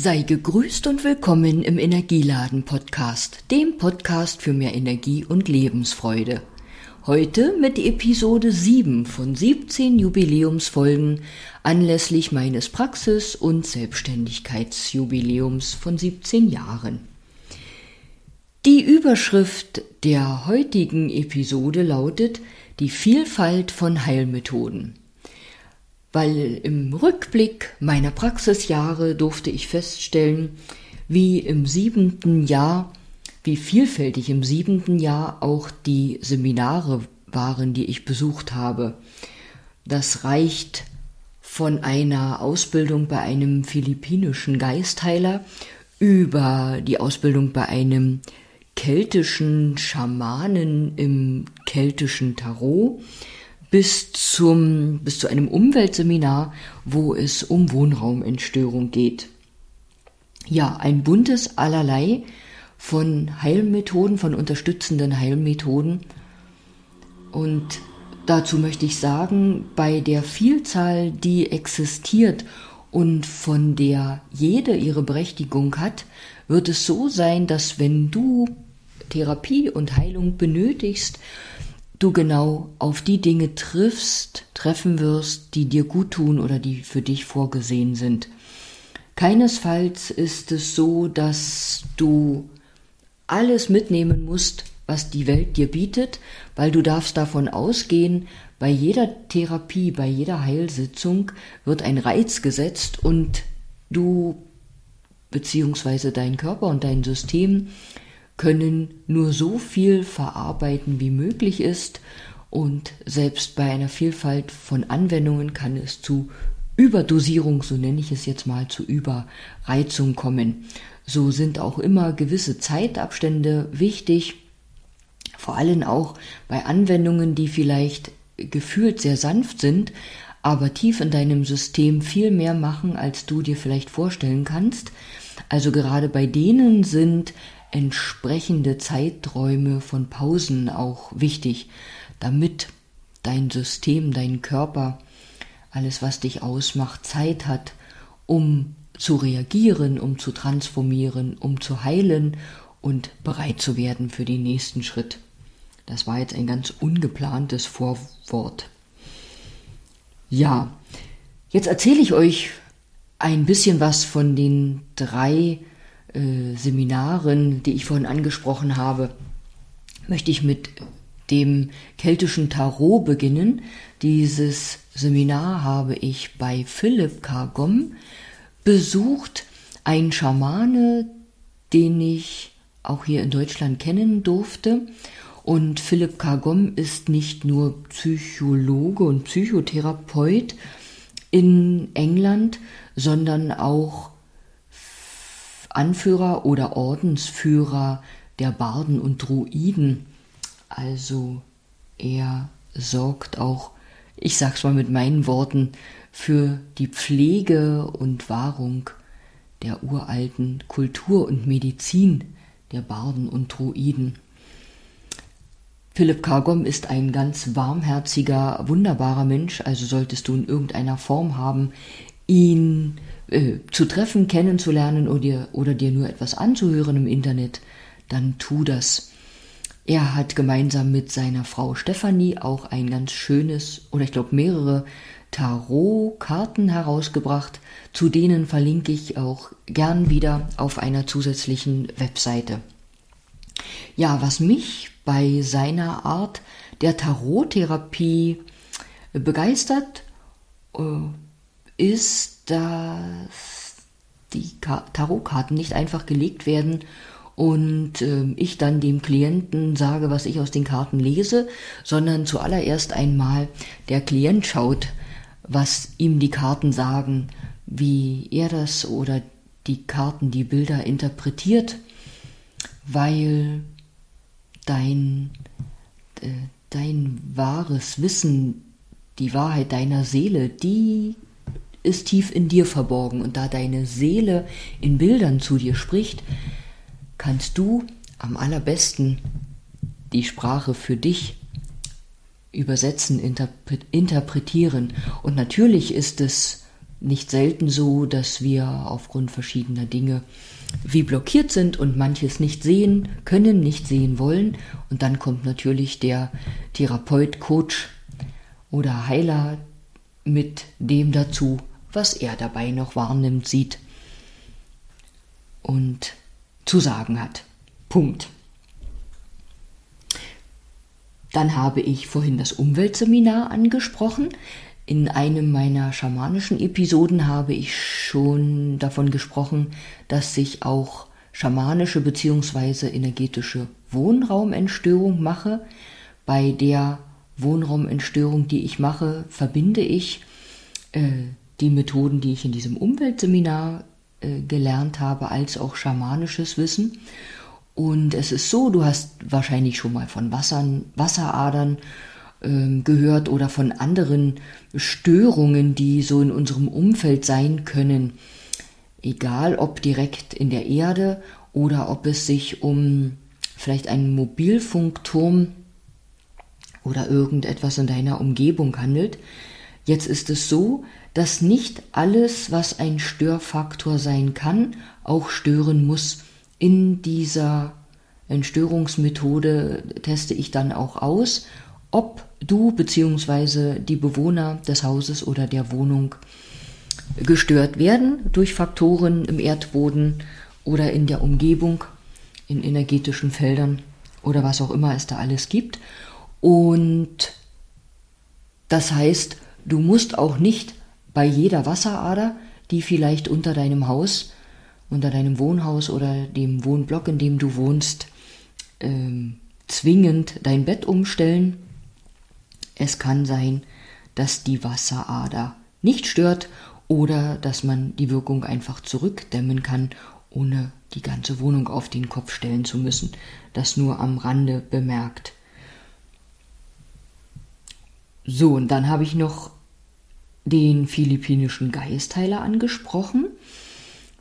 Sei gegrüßt und willkommen im Energieladen Podcast, dem Podcast für mehr Energie und Lebensfreude. Heute mit Episode 7 von 17 Jubiläumsfolgen anlässlich meines Praxis- und Selbstständigkeitsjubiläums von 17 Jahren. Die Überschrift der heutigen Episode lautet Die Vielfalt von Heilmethoden weil im Rückblick meiner Praxisjahre durfte ich feststellen, wie im siebenten Jahr, wie vielfältig im siebenten Jahr auch die Seminare waren, die ich besucht habe. Das reicht von einer Ausbildung bei einem philippinischen Geistheiler über die Ausbildung bei einem keltischen Schamanen im keltischen Tarot bis zum, bis zu einem Umweltseminar, wo es um Wohnraumentstörung geht. Ja, ein buntes allerlei von Heilmethoden, von unterstützenden Heilmethoden. Und dazu möchte ich sagen, bei der Vielzahl, die existiert und von der jede ihre Berechtigung hat, wird es so sein, dass wenn du Therapie und Heilung benötigst, du genau auf die Dinge triffst, treffen wirst, die dir gut tun oder die für dich vorgesehen sind. Keinesfalls ist es so, dass du alles mitnehmen musst, was die Welt dir bietet, weil du darfst davon ausgehen, bei jeder Therapie, bei jeder Heilsitzung wird ein Reiz gesetzt und du beziehungsweise dein Körper und dein System können nur so viel verarbeiten, wie möglich ist, und selbst bei einer Vielfalt von Anwendungen kann es zu Überdosierung, so nenne ich es jetzt mal, zu Überreizung kommen. So sind auch immer gewisse Zeitabstände wichtig, vor allem auch bei Anwendungen, die vielleicht gefühlt sehr sanft sind, aber tief in deinem System viel mehr machen, als du dir vielleicht vorstellen kannst. Also gerade bei denen sind entsprechende Zeiträume von Pausen auch wichtig, damit dein System, dein Körper, alles, was dich ausmacht, Zeit hat, um zu reagieren, um zu transformieren, um zu heilen und bereit zu werden für den nächsten Schritt. Das war jetzt ein ganz ungeplantes Vorwort. Ja, jetzt erzähle ich euch ein bisschen was von den drei äh, Seminaren, die ich vorhin angesprochen habe, möchte ich mit dem keltischen Tarot beginnen. Dieses Seminar habe ich bei Philipp Kargom besucht, ein Schamane, den ich auch hier in Deutschland kennen durfte. Und Philipp Kargom ist nicht nur Psychologe und Psychotherapeut in England, sondern auch Anführer oder Ordensführer der Barden und Druiden. Also er sorgt auch, ich sag's mal mit meinen Worten, für die Pflege und Wahrung der uralten Kultur und Medizin der Barden und Druiden. Philipp Kargom ist ein ganz warmherziger, wunderbarer Mensch, also solltest du in irgendeiner Form haben, ihn äh, zu treffen, kennenzulernen oder dir, oder dir nur etwas anzuhören im Internet, dann tu das. Er hat gemeinsam mit seiner Frau Stefanie auch ein ganz schönes, oder ich glaube mehrere Tarotkarten herausgebracht, zu denen verlinke ich auch gern wieder auf einer zusätzlichen Webseite. Ja, was mich bei seiner Art der Tarottherapie begeistert, äh, ist, dass die Tarotkarten nicht einfach gelegt werden und äh, ich dann dem Klienten sage, was ich aus den Karten lese, sondern zuallererst einmal der Klient schaut, was ihm die Karten sagen, wie er das oder die Karten, die Bilder interpretiert, weil dein, äh, dein wahres Wissen, die Wahrheit deiner Seele, die ist tief in dir verborgen und da deine Seele in Bildern zu dir spricht, kannst du am allerbesten die Sprache für dich übersetzen, interpretieren. Und natürlich ist es nicht selten so, dass wir aufgrund verschiedener Dinge wie blockiert sind und manches nicht sehen können, nicht sehen wollen. Und dann kommt natürlich der Therapeut, Coach oder Heiler mit dem dazu, was er dabei noch wahrnimmt, sieht und zu sagen hat. Punkt. Dann habe ich vorhin das Umweltseminar angesprochen. In einem meiner schamanischen Episoden habe ich schon davon gesprochen, dass sich auch schamanische bzw. energetische Wohnraumentstörung mache. Bei der Wohnraumentstörung, die ich mache, verbinde ich äh, die Methoden, die ich in diesem Umweltseminar äh, gelernt habe, als auch schamanisches Wissen. Und es ist so, du hast wahrscheinlich schon mal von Wassern, Wasseradern äh, gehört oder von anderen Störungen, die so in unserem Umfeld sein können. Egal ob direkt in der Erde oder ob es sich um vielleicht einen Mobilfunkturm oder irgendetwas in deiner Umgebung handelt. Jetzt ist es so, dass nicht alles, was ein Störfaktor sein kann, auch stören muss. In dieser Entstörungsmethode teste ich dann auch aus, ob du bzw. die Bewohner des Hauses oder der Wohnung gestört werden durch Faktoren im Erdboden oder in der Umgebung, in energetischen Feldern oder was auch immer es da alles gibt. Und das heißt, du musst auch nicht bei jeder Wasserader, die vielleicht unter deinem Haus unter deinem Wohnhaus oder dem Wohnblock, in dem du wohnst, ähm, zwingend dein Bett umstellen. Es kann sein, dass die Wasserader nicht stört oder dass man die Wirkung einfach zurückdämmen kann, ohne die ganze Wohnung auf den Kopf stellen zu müssen. Das nur am Rande bemerkt. So, und dann habe ich noch den philippinischen Geistheiler angesprochen.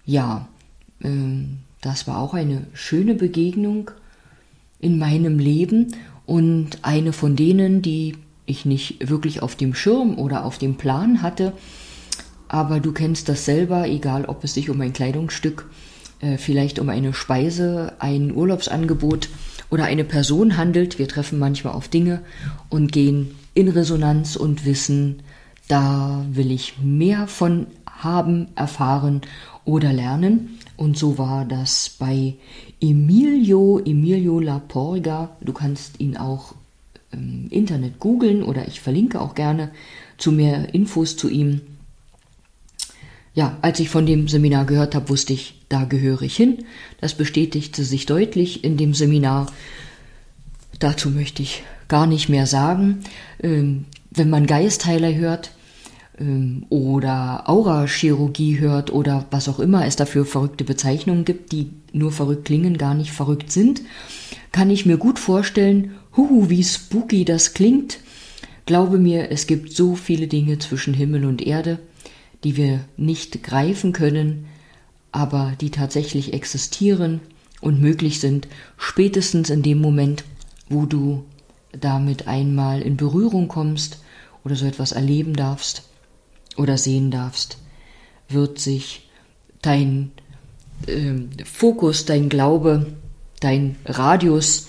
Ja, ähm, das war auch eine schöne Begegnung in meinem Leben und eine von denen, die ich nicht wirklich auf dem Schirm oder auf dem Plan hatte. Aber du kennst das selber, egal ob es sich um ein Kleidungsstück, äh, vielleicht um eine Speise, ein Urlaubsangebot oder eine Person handelt. Wir treffen manchmal auf Dinge und gehen in Resonanz und wissen, da will ich mehr von haben, erfahren oder lernen. Und so war das bei Emilio, Emilio Laporga. Du kannst ihn auch im Internet googeln oder ich verlinke auch gerne zu mehr Infos zu ihm. Ja, als ich von dem Seminar gehört habe, wusste ich, da gehöre ich hin. Das bestätigte sich deutlich in dem Seminar. Dazu möchte ich gar nicht mehr sagen. Ähm, wenn man Geistheiler hört, ähm, oder Aurachirurgie hört oder was auch immer es dafür verrückte Bezeichnungen gibt, die nur verrückt klingen, gar nicht verrückt sind, kann ich mir gut vorstellen, huhu, wie spooky das klingt. Glaube mir, es gibt so viele Dinge zwischen Himmel und Erde, die wir nicht greifen können, aber die tatsächlich existieren und möglich sind, spätestens in dem Moment, wo du damit einmal in Berührung kommst oder so etwas erleben darfst oder sehen darfst, wird sich dein äh, Fokus, dein Glaube, dein Radius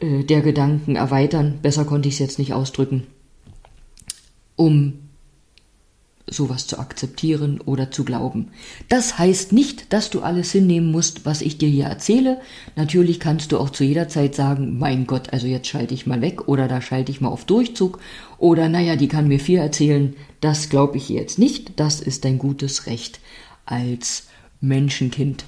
äh, der Gedanken erweitern. Besser konnte ich es jetzt nicht ausdrücken, um sowas zu akzeptieren oder zu glauben. Das heißt nicht, dass du alles hinnehmen musst, was ich dir hier erzähle. Natürlich kannst du auch zu jeder Zeit sagen, mein Gott, also jetzt schalte ich mal weg oder da schalte ich mal auf Durchzug oder naja, die kann mir viel erzählen. Das glaube ich jetzt nicht. Das ist dein gutes Recht als Menschenkind.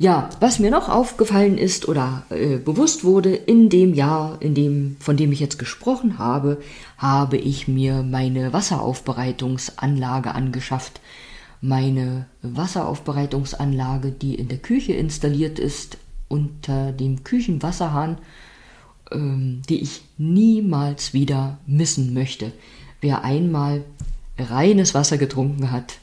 Ja, was mir noch aufgefallen ist oder äh, bewusst wurde, in dem Jahr, in dem, von dem ich jetzt gesprochen habe, habe ich mir meine Wasseraufbereitungsanlage angeschafft. Meine Wasseraufbereitungsanlage, die in der Küche installiert ist, unter dem Küchenwasserhahn, ähm, die ich niemals wieder missen möchte. Wer einmal reines Wasser getrunken hat,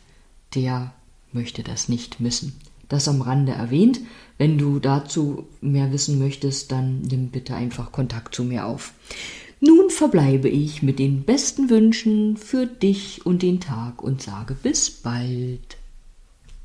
der möchte das nicht missen. Das am Rande erwähnt. Wenn du dazu mehr wissen möchtest, dann nimm bitte einfach Kontakt zu mir auf. Nun verbleibe ich mit den besten Wünschen für dich und den Tag und sage bis bald.